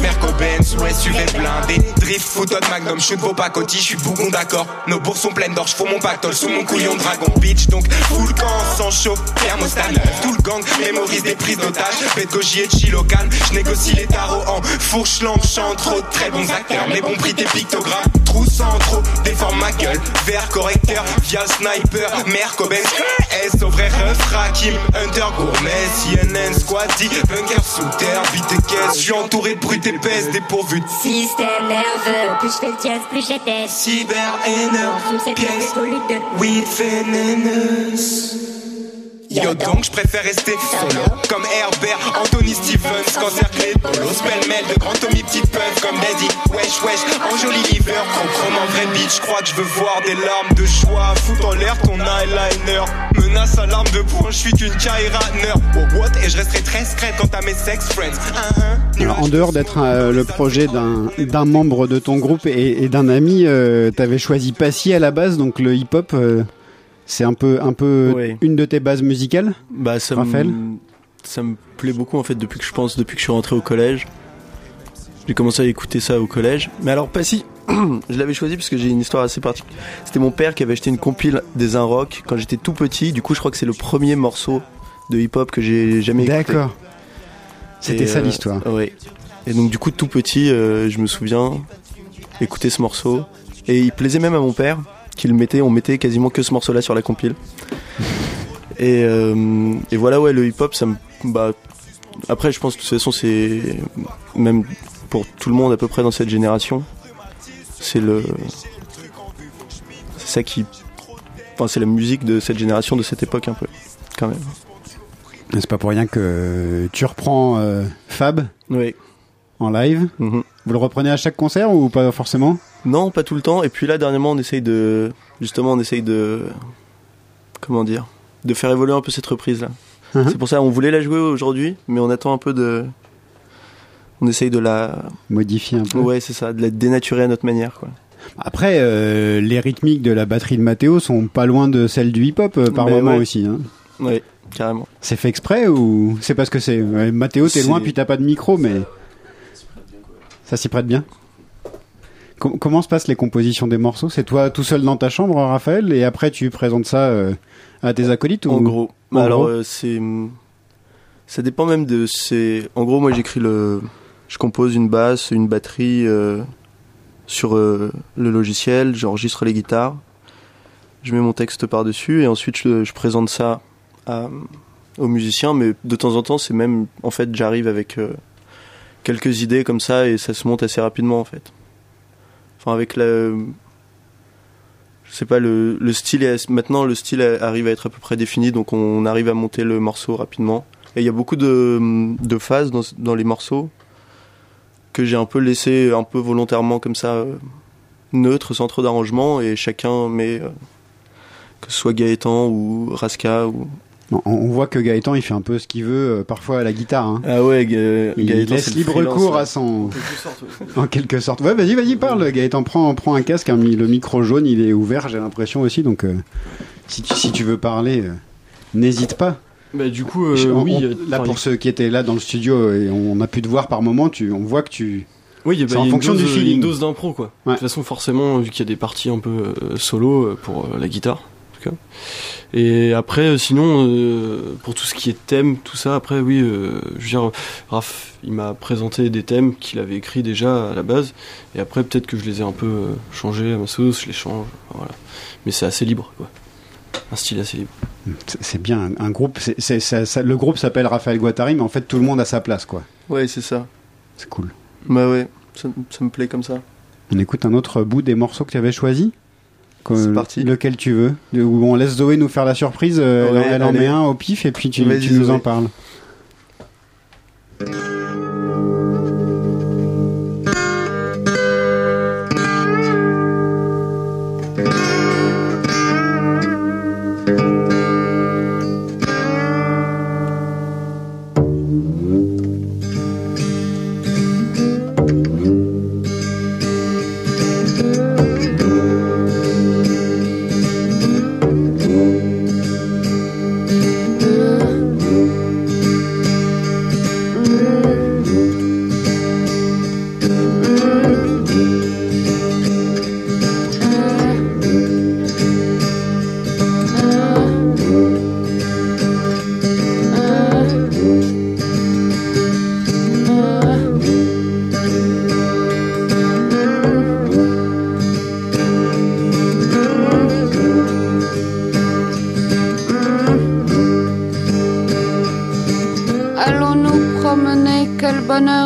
Merco Benz, SUV blindé. Drift, photo de Magnum, shoot vos pacotis, je suis bougon d'accord. Nos bourses sont pleines d'or, j'fous mon pactole sous mon couillon dragon bitch. Donc, full camp, sans chaud, thermostat. Tout le gang mémorise des prises d'otages. Gauche et chill au calme. J'négocie les tarots en fourche langue, chante trop très bons acteurs. Mais bon prix tes pictogrammes, trou sans trop, déforme ma gueule. Vert correcteur, via sniper. Merco Benz, S au vrai Rakim, Hunter Gourmet, CNN, Squatty, Bunker sous terre, vite et caisse. Je suis entouré de brutes épaisses, dépourvues de Système nerveux, plus je fais le jazz, plus j'étais cyber haineux, pièce, de weed vénéneuse. Yo donc je préfère rester solo Comme Herbert, Anthony Stevens Cancerclé, Polo, Spellmel De grand Tommy Petite Puff comme Daddy. Wesh wesh, en joli liver Chrome en vrai bitch Crois que je veux voir des larmes de choix Fout en l'air ton eyeliner. Menace à l'arme de poing, je suis qu'une Kaira nerd Oh what, et je resterai très secrète quant à mes sex friends. Ah, ah. Alors, en dehors d'être euh, le projet d'un d'un membre de ton groupe et, et d'un ami, euh, t'avais choisi Passy à la base, donc le hip-hop, euh, c'est un peu, un peu Ouais. une de tes bases musicales. Bah, ça Raphaël me, ça me plaît beaucoup en fait depuis que je pense, depuis que je suis rentré au collège. J'ai commencé à écouter ça au collège. Mais alors, pas si. je l'avais choisi parce que j'ai une histoire assez particulière. C'était mon père qui avait acheté une compile des Un Rock quand j'étais tout petit. Du coup, je crois que c'est le premier morceau de hip-hop que j'ai jamais écouté. D'accord. C'était ça euh, l'histoire. Oui. Et donc, du coup, tout petit, euh, je me souviens écouter ce morceau. Et il plaisait même à mon père qu'il mettait, on mettait quasiment que ce morceau-là sur la compile. Et, euh, et voilà, ouais, le hip-hop, ça me. Bah, après, je pense que de toute façon, c'est. Même pour tout le monde à peu près dans cette génération, c'est le. C'est ça qui. Enfin, c'est la musique de cette génération, de cette époque un peu, quand même. C'est pas pour rien que tu reprends euh, Fab Oui. En live. Mhm. Vous le reprenez à chaque concert ou pas forcément? Non, pas tout le temps. Et puis là, dernièrement, on essaye de. Justement, on essaye de. Comment dire De faire évoluer un peu cette reprise-là. Mhm. C'est pour ça, on voulait la jouer aujourd'hui, mais on attend un peu de. On essaye de la. Modifier un peu. Ouais, c'est ça, de la dénaturer à notre manière, quoi. Après, euh, les rythmiques de la batterie de Mathéo sont pas loin de celles du hip-hop euh, par moment ouais. aussi. Hein. Oui, carrément. C'est fait exprès ou c'est parce que c'est ouais, Mathéo t'es loin puis t'as pas de micro mais ça s'y prête bien. Com- comment se passent les compositions des morceaux? C'est toi tout seul dans ta chambre, Raphaël, et après tu présentes ça euh, à tes acolytes ou En gros. En Alors, euh, c'est. Ça dépend même de. C'est. En gros, moi, j'écris le. Je compose une basse, une batterie euh, sur le logiciel, j'enregistre les guitares, je mets mon texte par-dessus et ensuite je, je présente ça à- aux musiciens. Mais de temps en temps, c'est même. En fait, j'arrive avec quelques idées comme ça et ça se monte assez rapidement, en fait. Enfin, avec la. Je sais pas, le, le style est, maintenant le style arrive à être à peu près défini, donc on arrive à monter le morceau rapidement. Et il y a beaucoup de, phases dans, dans les morceaux que j'ai un peu laissé un peu volontairement comme ça euh, neutre, sans trop d'arrangement, et chacun met euh, que ce soit Gaëtan ou Raska ou On, on voit que Gaëtan, il fait un peu ce qu'il veut, euh, parfois à la guitare. hein. ah ouais Ga- Il Gaëtan, laisse libre freelance, cours ouais. à son. En quelque sorte. Ouais, vas-y, vas-y, parle, Gaëtan. Prends, prends un casque. hein, le micro jaune, il est ouvert, j'ai l'impression aussi. Donc, euh, si, tu, si tu veux parler, euh, n'hésite pas. Bah, du coup, euh, Je- on- oui. on- là, pour ceux qui étaient là dans le studio et on a pu te voir par moment, tu, on voit que tu. Oui, bah, c'est il y a en fonction dose, du feeling. une dose d'impro, quoi. De toute façon, forcément, vu qu'il y a des parties un peu euh, solo pour euh, la guitare, en cas. Et après, euh, sinon, euh, pour tout ce qui est thème, tout ça, après, oui, euh, je veux dire, Raph, il m'a présenté des thèmes qu'il avait écrits déjà à la base, et après, peut-être que je les ai un peu euh, changés à ma sauce, je les change, voilà. Mais c'est assez libre, quoi. Un style assez libre. C'est- C'est bien un, un groupe. c'est c'est- ça- ça- le groupe s'appelle Raphaël Guattari, mais en fait, tout le monde a sa place, quoi. Ouais, c'est ça. C'est cool. Bah ouais, ça, ça me plaît comme ça. On écoute un autre bout des morceaux que tu avais choisi C'est parti. Lequel tu veux Où on laisse Zoé nous faire la surprise. euh, Ouais, elle, en met un au pif et puis tu, nous en parles.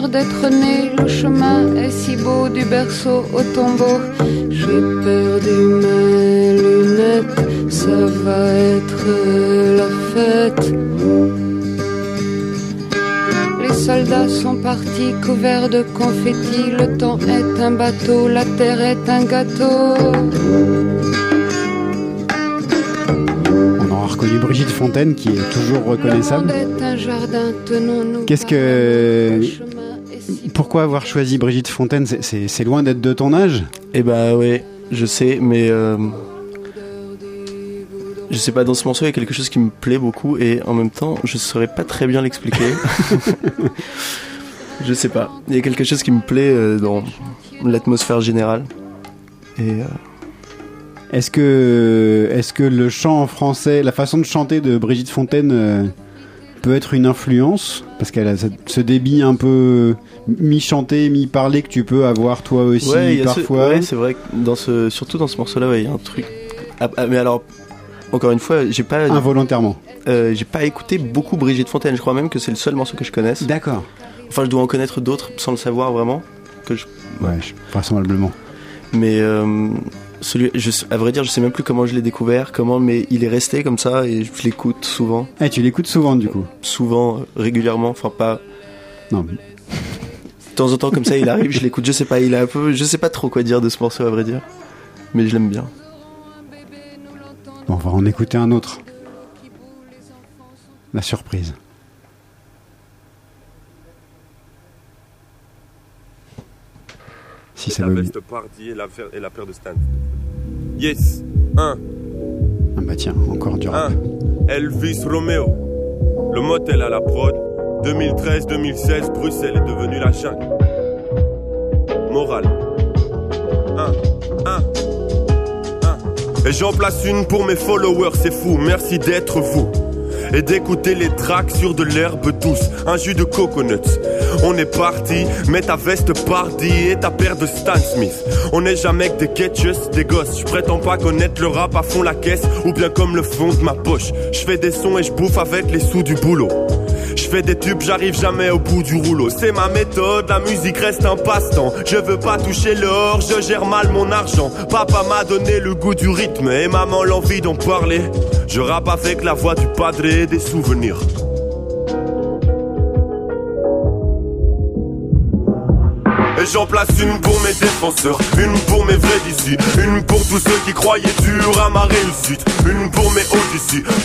D'être né. Le chemin est si beau du berceau au tombeau. J'ai perdu mes lunettes, ça va être la fête. Les soldats sont partis couverts de confettis. Le temps est un bateau, la terre est un gâteau. On aura reconnu Brigitte Fontaine qui est toujours reconnaissable. Qu'est-ce que. Pourquoi avoir choisi Brigitte Fontaine C'est- loin d'être de ton âge Eh bah ouais, je sais, mais euh, je sais pas, dans ce morceau il y a quelque chose qui me plaît beaucoup et en même temps je saurais pas très bien l'expliquer. je sais pas, il y a quelque chose qui me plaît euh, dans l'atmosphère générale. Et euh, Est-ce que, est que le chant en français, la façon de chanter de Brigitte Fontaine peut être une influence Parce qu'elle a ce, débit un peu mi-chanté, mi-parlé que tu peux avoir toi aussi ouais, ce- parfois. ouais, c'est vrai que dans ce, surtout dans ce morceau-là, il y a un truc. Ah, ah, mais alors, encore une fois, j'ai pas Involontairement. Euh, j'ai pas écouté beaucoup Brigitte Fontaine. Je crois même que c'est le seul morceau que je connaisse. D'accord. Enfin, je dois en connaître d'autres sans le savoir vraiment. Que je... Ouais, vraisemblablement. Mais euh, celui, je, à vrai dire, je sais même plus comment je l'ai découvert, comment, mais il est resté comme ça et je l'écoute souvent. Eh, tu l'écoutes souvent du coup Souvent, euh, régulièrement. Enfin, pas. Non. mais- De temps en temps, comme ça, il arrive, je l'écoute. Je sais pas, il a un peu. Je sais pas trop quoi dire de ce morceau, à vrai dire. Mais je l'aime bien. Bon, on va en écouter un autre. La surprise. Si ça la veut et la, et la paire de Stan. Yes. 1. Ah bah tiens, encore du rap. 1. Elvis Romeo. Le motel à la prod. 2013-2016, Bruxelles est devenue la jungle. Morale. 1. 1. 1. Et j'en place une pour mes followers, c'est fou. Merci d'être vous. Et d'écouter les tracks sur de l'herbe douce, un jus de coconuts. On est parti, mets ta veste party et ta paire de Stan Smith. On n'est jamais que des catchers, des gosses. Je prétends pas connaître le rap à fond la caisse, ou bien comme le fond de ma poche. Je fais des sons et je bouffe avec les sous du boulot. Je des tubes, j'arrive jamais au bout du rouleau. C'est ma méthode, la musique reste un passe-temps. Je veux pas toucher l'or, je gère mal mon argent. Papa m'a donné le goût du rythme et maman l'envie d'en parler. Je rappe avec la voix du padre et des souvenirs. J'en place une pour mes défenseurs, une pour mes vrais d'ici, une pour tous ceux qui croyaient dur à ma réussite, une pour mes hauts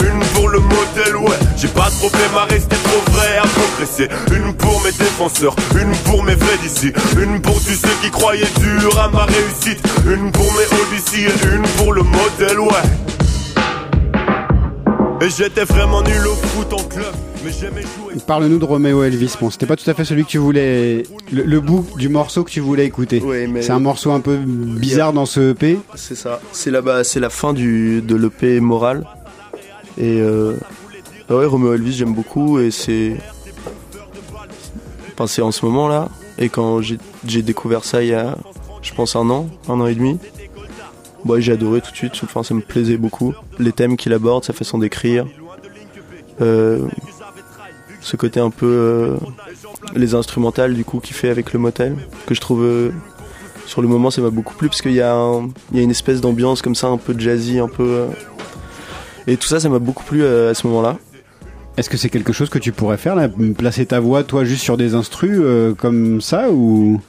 une pour le modèle, ouais. J'ai pas de problème à rester trop vrai, à progresser, une pour mes défenseurs, une pour mes vrais d'ici, une pour tous ceux qui croyaient dur à ma réussite, une pour mes hauts et une pour le modèle, ouais. Et j'étais vraiment nul au foot en club. Parle-nous de Roméo Elvis. Bon, c'était pas tout à fait celui que tu voulais. Le, le bout du morceau que tu voulais écouter. mais- C'est un morceau un peu bizarre dans ce EP. C'est ça. C'est là bas c'est la fin du, de l'EP Moral. Et euh, ah ouais, Romeo Elvis, j'aime beaucoup. Et c'est. Enfin, c'est en ce moment là. Et quand j'ai j'ai découvert ça il y a, je pense, un an, un an et demi. Bah, j'ai adoré tout de suite. Enfin, ça me plaisait beaucoup. Les thèmes qu'il aborde, sa façon d'écrire. Euh, ce côté un peu. euh, les instrumentales du coup qu'il fait avec le motel. Que je trouve. euh, sur le moment, ça m'a beaucoup plu parce qu'il y, y a une espèce d'ambiance comme ça, un peu jazzy, un peu. euh, Et tout ça, ça m'a beaucoup plu à ce moment-là. Est-ce que c'est quelque chose que tu pourrais faire, là, placer ta voix, toi, juste sur des instrus comme ça ou?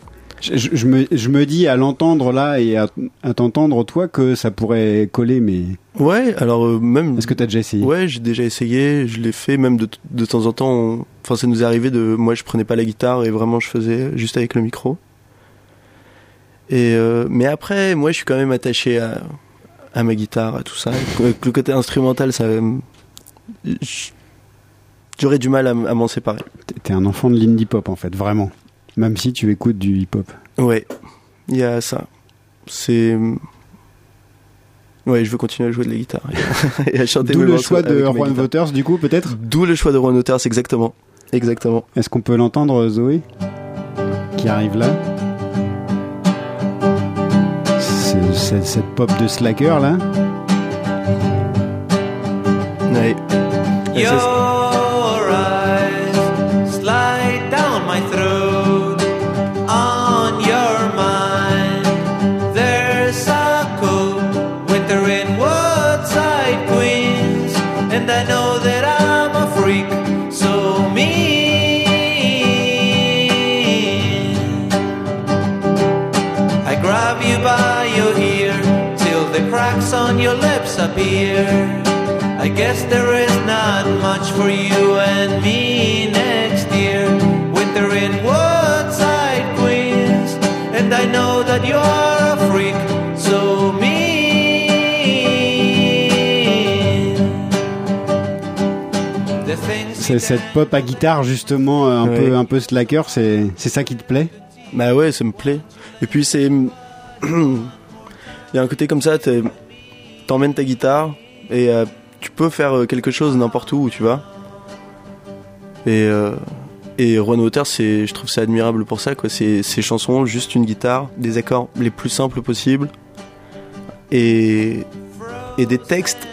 Je, me, je me dis à l'entendre là et à, à t'entendre toi que ça pourrait coller, mais Ouais, alors euh, même. est-ce que t'as déjà essayé? Ouais, j'ai déjà essayé, je l'ai fait même de, de temps en temps. on- Enfin, ça nous est arrivé de. Moi, je prenais pas la guitare et vraiment, je faisais juste avec le micro. Et euh, mais après, moi, je suis quand même attaché à, à ma guitare, à tout ça. Avec le côté instrumental, ça. je- J'aurais du mal à, m'en séparer. T'es un enfant de l'indie pop en fait, vraiment. Même si tu écoutes du hip hop. Ouais, il y a ça. C'est. Ouais, je veux continuer à jouer de la guitare et à chanter D'où le choix de Juan. Waters, du coup, peut-être? D'où le choix de Ron Waters, exactement. Exactement. Est-ce qu'on peut l'entendre, Zoé? Qui arrive là? C'est- c'est- Cette pop de slacker là? Ouais. Et I guess there is not much for you and me next year. Winter in Woodside, Queens, and I know that you're a freak, so mean. The things C'est cette pop à guitare justement un Ouais. peu un peu slacker, c'est c'est ça qui te plaît? Bah ouais, ça me plaît. Et puis c'est. Il y a un côté comme ça, t'emmènes ta guitare et euh, tu peux faire euh, quelque chose n'importe où où tu vas. Et, euh, et Ron Waters, c'est, je trouve ça admirable pour ça, quoi. C'est ces chansons, juste une guitare, des accords les plus simples possibles et, et des textes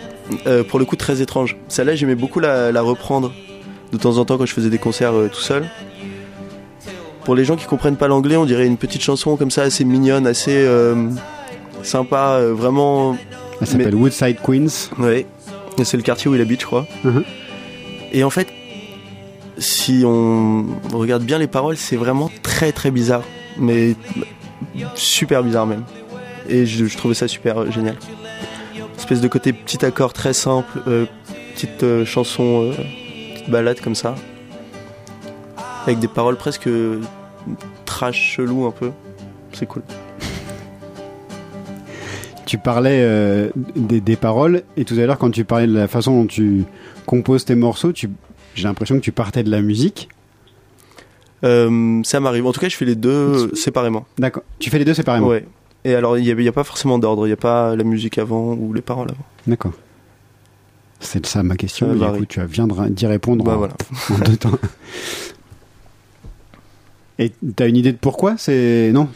euh, pour le coup très étranges. Celle-là, j'aimais beaucoup la, reprendre de temps en temps quand je faisais des concerts tout seul. Pour les gens qui comprennent pas l'anglais, on dirait une petite chanson comme ça, assez mignonne, assez sympa, vraiment. Elle s'appelle Woodside Queens. Et C'est le quartier où il habite, je crois. Mhm. Et en fait, si on regarde bien les paroles, c'est vraiment très très bizarre, mais super bizarre même. Et je, je trouvais ça super euh, génial. Espèce de côté petit accord très simple, euh, petite euh, chanson, petite balade comme ça, avec des paroles presque trash chelou un peu. C'est cool. Tu parlais euh, des, des paroles et tout à l'heure quand tu parlais de la façon dont tu composes tes morceaux, tu j'ai l'impression que tu partais de la musique. Euh, ça m'arrive. En tout cas, je fais les deux séparément. D'accord. Tu fais les deux séparément. Ouais. Et alors, il n'y a, pas forcément d'ordre. Il n'y a pas la musique avant ou les paroles avant. D'accord. C'est ça ma question. Du tu viens d'y répondre Bah en, voilà. en deux temps. Et t'as une idée de pourquoi? C'est non?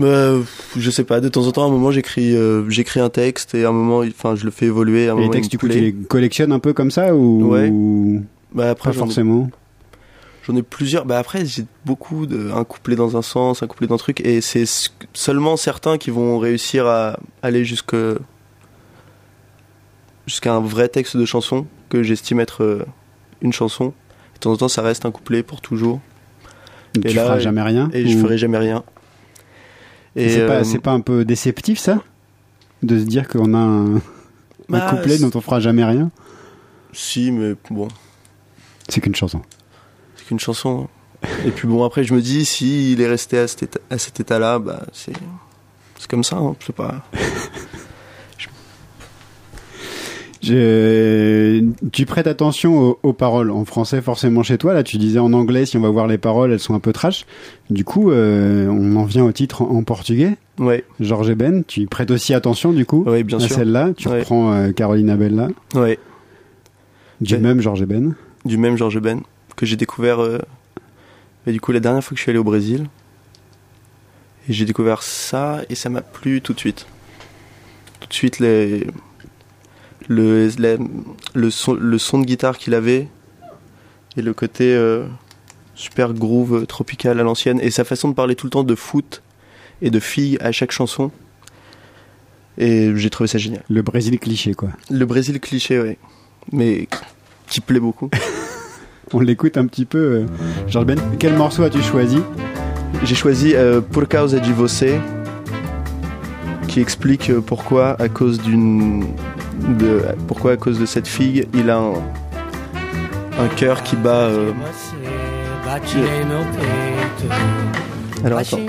Euh, je sais pas. De temps en temps, à un moment, j'écris, euh, j'écris un texte et à un moment, enfin, je le fais évoluer. À un Et les moment, textes, du coup, tu les collectionnes un peu comme ça ou Ouais. ou Bah après, pas forcément. J'en ai plusieurs. Bah après, j'ai beaucoup de un couplet dans un sens, un couplet dans un truc, et c'est seulement certains qui vont réussir à aller jusque jusqu'à un vrai texte de chanson que j'estime être euh, une chanson. De temps en temps, ça reste un couplet pour toujours. Tu et là, feras jamais rien Et je ferai jamais rien. Et C'est euh, pas, c'est pas un peu déceptif ça? De se dire qu'on a un, un Bah, couplet dont on fera jamais rien? Si, mais bon, C'est qu'une chanson. c'est qu'une chanson. hein. Et puis bon, après, je me dis, si il est resté à cet état- à cet état-là, bah, c'est c'est comme ça. Hein, c'est pas. Je... Tu prêtes attention aux, aux paroles en français forcément chez toi. Là, tu disais en anglais, si on va voir les paroles, elles sont un peu trash. Du coup, euh, on en vient au titre en, en portugais. Ouais. Georges Ben, tu y prêtes aussi attention du coup Oui, bien à celle-là. Tu Ouais. reprends euh, Carolina Bella, Ouais. du Ouais. même Georges Ben. Du même Georges Ben que j'ai découvert. euh, bah, du coup, la dernière fois que je suis allé au Brésil, et j'ai découvert ça et ça m'a plu tout de suite. Tout de suite les le la- le son le son de guitare qu'il avait et le côté euh, super groove euh, tropical à l'ancienne et sa façon de parler tout le temps de foot et de filles à chaque chanson. Et j'ai trouvé ça génial. Le Brésil cliché quoi. Le Brésil cliché, ouais. Mais qui plaît beaucoup. On l'écoute un petit peu. euh, Georges Ben, quel morceau as-tu choisi? J'ai choisi euh, Por causa de você, qui explique euh, pourquoi, à cause d'une, pourquoi à cause de cette fille, il a un, un cœur qui bat. euh, Alors attends. Um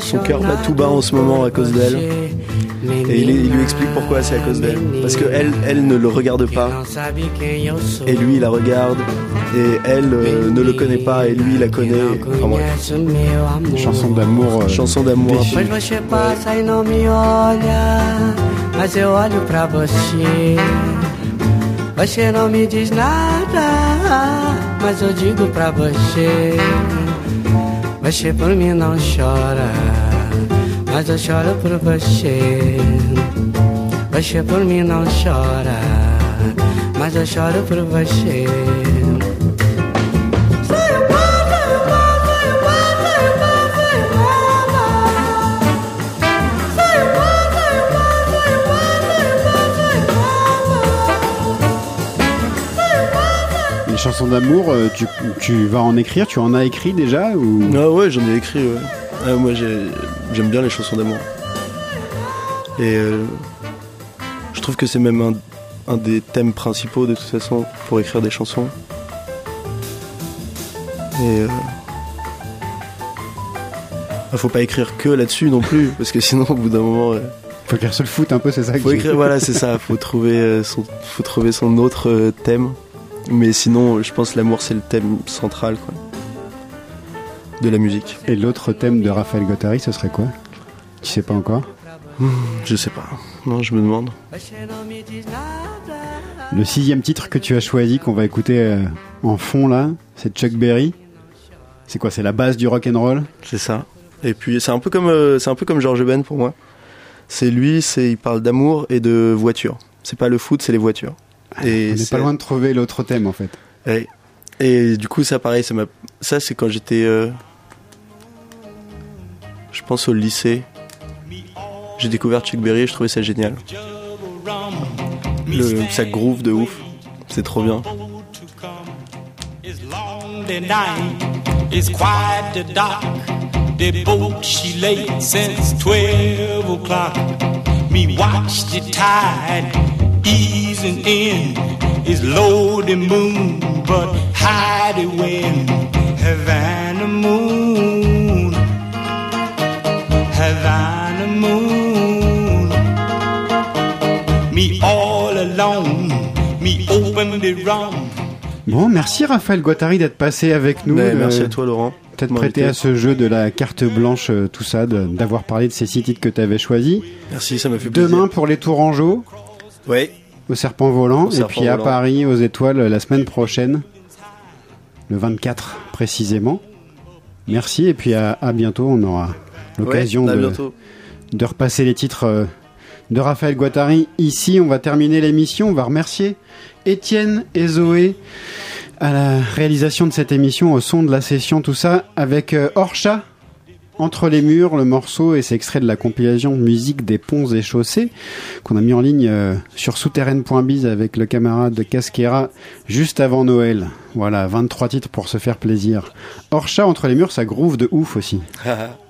Son cœur bat tout bas en ce moment à cause d'elle. Et il, il lui explique pourquoi c'est à cause d'elle. Parce que elle, elle ne le regarde pas. Et lui, il la regarde. Et elle euh, ne le connaît pas. Et lui, il la connaît. Enfin, bref. Chanson d'amour. euh, Chanson d'amour. Você não me diz nada, mas eu digo pra você. Você por mim não chora, mas eu choro por você. Você por mim não chora, mas eu choro por você. Chansons d'amour, euh, tu, tu vas en écrire Tu en as écrit déjà ou... Ah ouais, j'en ai écrit. Ouais. Ah, moi, j'ai- j'aime bien les chansons d'amour. Et euh, je trouve que c'est même un, un des thèmes principaux de toute façon pour écrire des chansons. Et euh, ah, faut pas écrire que là-dessus non plus, parce que sinon au bout d'un moment, euh, Faut écrire sur le foot un peu, c'est ça faut écrire. Voilà, c'est ça. Faut trouver euh, son, faut trouver son autre thème. Mais sinon, je pense que l'amour c'est le thème central, quoi, de la musique. Et l'autre thème de Raphaël Guattari, ce serait quoi? Tu sais pas encore? Je sais pas. Non, je me demande. Le sixième titre que tu as choisi, qu'on va écouter euh, en fond là, c'est Chuck Berry. C'est quoi? C'est la base du rock and roll? C'est ça. Et puis c'est un peu comme euh, c'est un peu comme George Ben pour moi. C'est lui, c'est il parle d'amour et de voiture. C'est pas le foot, c'est les voitures. Et On n'est c'est- pas loin de trouver l'autre thème en fait. Et du coup, ça pareil, ça c'est quand j'étais euh, je pense au lycée. J'ai découvert Chuck Berry et je trouvais ça génial. Le, ça groove de ouf. C'est trop bien. The dark. The boat she late since twelve o'clock. Me watch the tide easing in. Is low the moon, but high the wind. Havana moon, Havana moon. Me all alone, me open the rum. Bon, merci Raphaël Guattari d'être passé avec nous. Ouais, de- merci à toi Laurent. T'être de prêté à ce jeu de la carte blanche, euh, tout ça, d'avoir parlé de ces six titres que tu avais choisis. Merci, ça m'a fait plaisir. Demain pour les Tourangeaux, Ouais. Au Serpent Volant, Au et Serpent puis à. Paris, aux Étoiles, la semaine prochaine, le 24 précisément. Merci, et puis à, à bientôt, on aura l'occasion Ouais, de, de repasser les titres euh, de Raphaël Guattari. Ici, on va terminer l'émission, on va remercier Étienne et Zoé à la réalisation de cette émission, au son de la session, tout ça, avec euh, Orcha entre les murs, le morceau, et c'est extrait de la compilation Musique des ponts et chaussées, qu'on a mis en ligne euh, sur souterraine.biz avec le camarade Casquera juste avant Noël. Voilà, 23 titres pour se faire plaisir. Orcha, entre les murs, ça groove de ouf aussi.